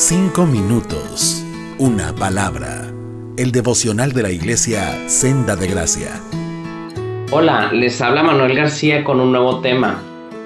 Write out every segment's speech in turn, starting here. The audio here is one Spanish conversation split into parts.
Cinco minutos, una palabra. El devocional de la iglesia Senda de Gracia. Hola, les habla Manuel García con un nuevo tema.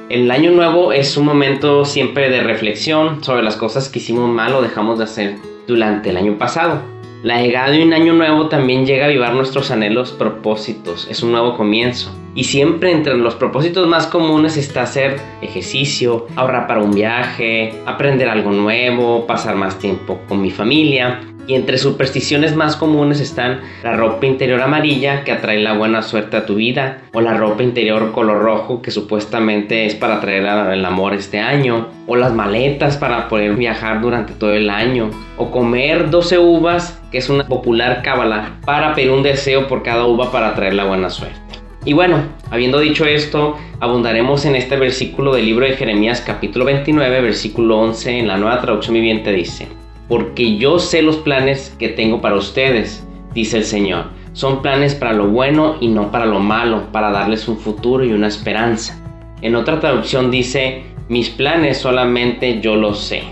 El año nuevo es un momento siempre de reflexión sobre las cosas que hicimos mal o dejamos de hacer durante el año pasado. La llegada de un año nuevo también llega a avivar nuestros anhelos, propósitos, es un nuevo comienzo. Y siempre entre los propósitos más comunes está hacer ejercicio, ahorrar para un viaje, aprender algo nuevo, pasar más tiempo con mi familia. Y entre supersticiones más comunes están la ropa interior amarilla que atrae la buena suerte a tu vida, o la ropa interior color rojo que supuestamente es para atraer el amor este año, o las maletas para poder viajar durante todo el año, o comer 12 uvas, que es una popular cábala, para pedir un deseo por cada uva para atraer la buena suerte. Y bueno, habiendo dicho esto, abundaremos en este versículo del libro de Jeremías capítulo 29, versículo 11, en la nueva traducción viviente dice, porque yo sé los planes que tengo para ustedes, dice el Señor. Son planes para lo bueno y no para lo malo, para darles un futuro y una esperanza. En otra traducción dice, mis planes solamente yo los sé.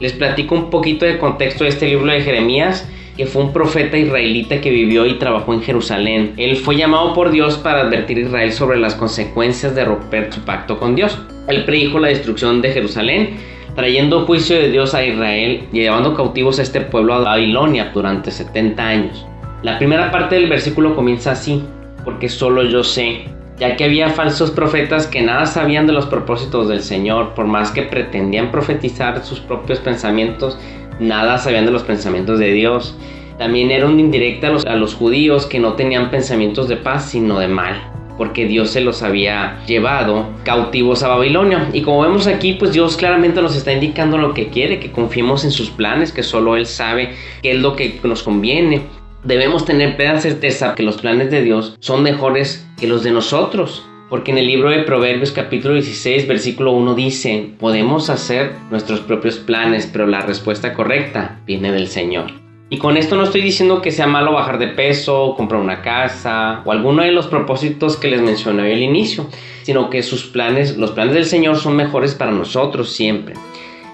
Les platico un poquito de contexto de este libro de Jeremías, que fue un profeta israelita que vivió y trabajó en Jerusalén. Él fue llamado por Dios para advertir a Israel sobre las consecuencias de romper su pacto con Dios. Él predijo la destrucción de Jerusalén trayendo juicio de Dios a Israel y llevando cautivos a este pueblo a Babilonia durante 70 años. La primera parte del versículo comienza así, porque solo yo sé, ya que había falsos profetas que nada sabían de los propósitos del Señor, por más que pretendían profetizar sus propios pensamientos, nada sabían de los pensamientos de Dios. También era un a los, a los judíos que no tenían pensamientos de paz, sino de mal porque Dios se los había llevado cautivos a Babilonia. Y como vemos aquí, pues Dios claramente nos está indicando lo que quiere, que confiemos en sus planes, que solo Él sabe qué es lo que nos conviene. Debemos tener plena certeza que los planes de Dios son mejores que los de nosotros. Porque en el libro de Proverbios capítulo 16 versículo 1 dice, podemos hacer nuestros propios planes, pero la respuesta correcta viene del Señor. Y con esto no estoy diciendo que sea malo bajar de peso, comprar una casa o alguno de los propósitos que les mencioné al inicio, sino que sus planes, los planes del Señor son mejores para nosotros siempre.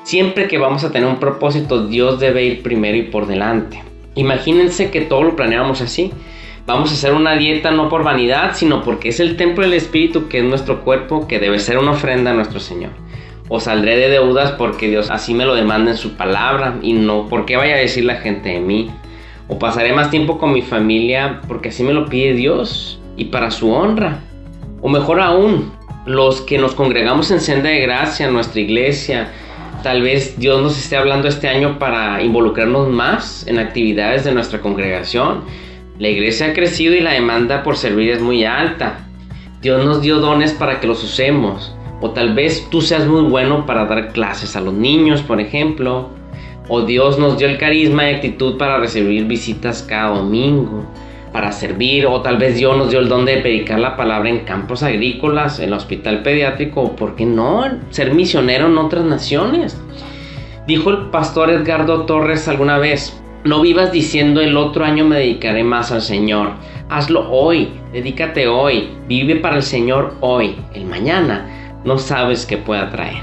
Siempre que vamos a tener un propósito, Dios debe ir primero y por delante. Imagínense que todo lo planeamos así. Vamos a hacer una dieta no por vanidad, sino porque es el templo del Espíritu que es nuestro cuerpo, que debe ser una ofrenda a nuestro Señor o saldré de deudas porque Dios así me lo demanda en su palabra y no porque vaya a decir la gente de mí. O pasaré más tiempo con mi familia porque así me lo pide Dios y para su honra. O mejor aún, los que nos congregamos en senda de gracia, en nuestra iglesia, tal vez Dios nos esté hablando este año para involucrarnos más en actividades de nuestra congregación. La iglesia ha crecido y la demanda por servir es muy alta. Dios nos dio dones para que los usemos. O tal vez tú seas muy bueno para dar clases a los niños, por ejemplo. O Dios nos dio el carisma y actitud para recibir visitas cada domingo, para servir. O tal vez Dios nos dio el don de predicar la palabra en campos agrícolas, en el hospital pediátrico. Por qué no, ser misionero en otras naciones. Dijo el pastor Edgardo Torres alguna vez, no vivas diciendo el otro año me dedicaré más al Señor. Hazlo hoy, dedícate hoy, vive para el Señor hoy, el mañana no sabes qué pueda traer.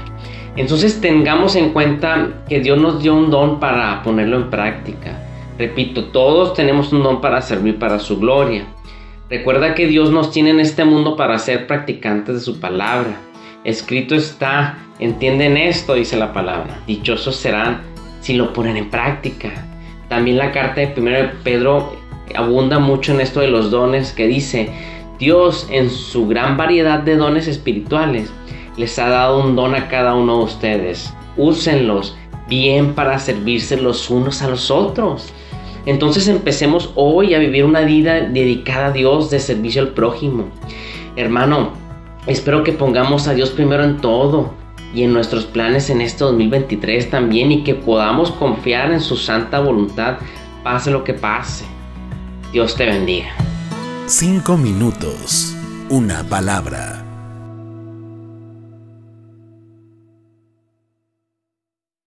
Entonces tengamos en cuenta que Dios nos dio un don para ponerlo en práctica. Repito, todos tenemos un don para servir para su gloria. Recuerda que Dios nos tiene en este mundo para ser practicantes de su palabra. Escrito está, entienden esto, dice la palabra. Dichosos serán si lo ponen en práctica. También la carta de 1 Pedro abunda mucho en esto de los dones que dice, Dios en su gran variedad de dones espirituales les ha dado un don a cada uno de ustedes. Úsenlos bien para servirse los unos a los otros. Entonces empecemos hoy a vivir una vida dedicada a Dios de servicio al prójimo. Hermano, espero que pongamos a Dios primero en todo y en nuestros planes en este 2023 también y que podamos confiar en su santa voluntad, pase lo que pase. Dios te bendiga. Cinco minutos, una palabra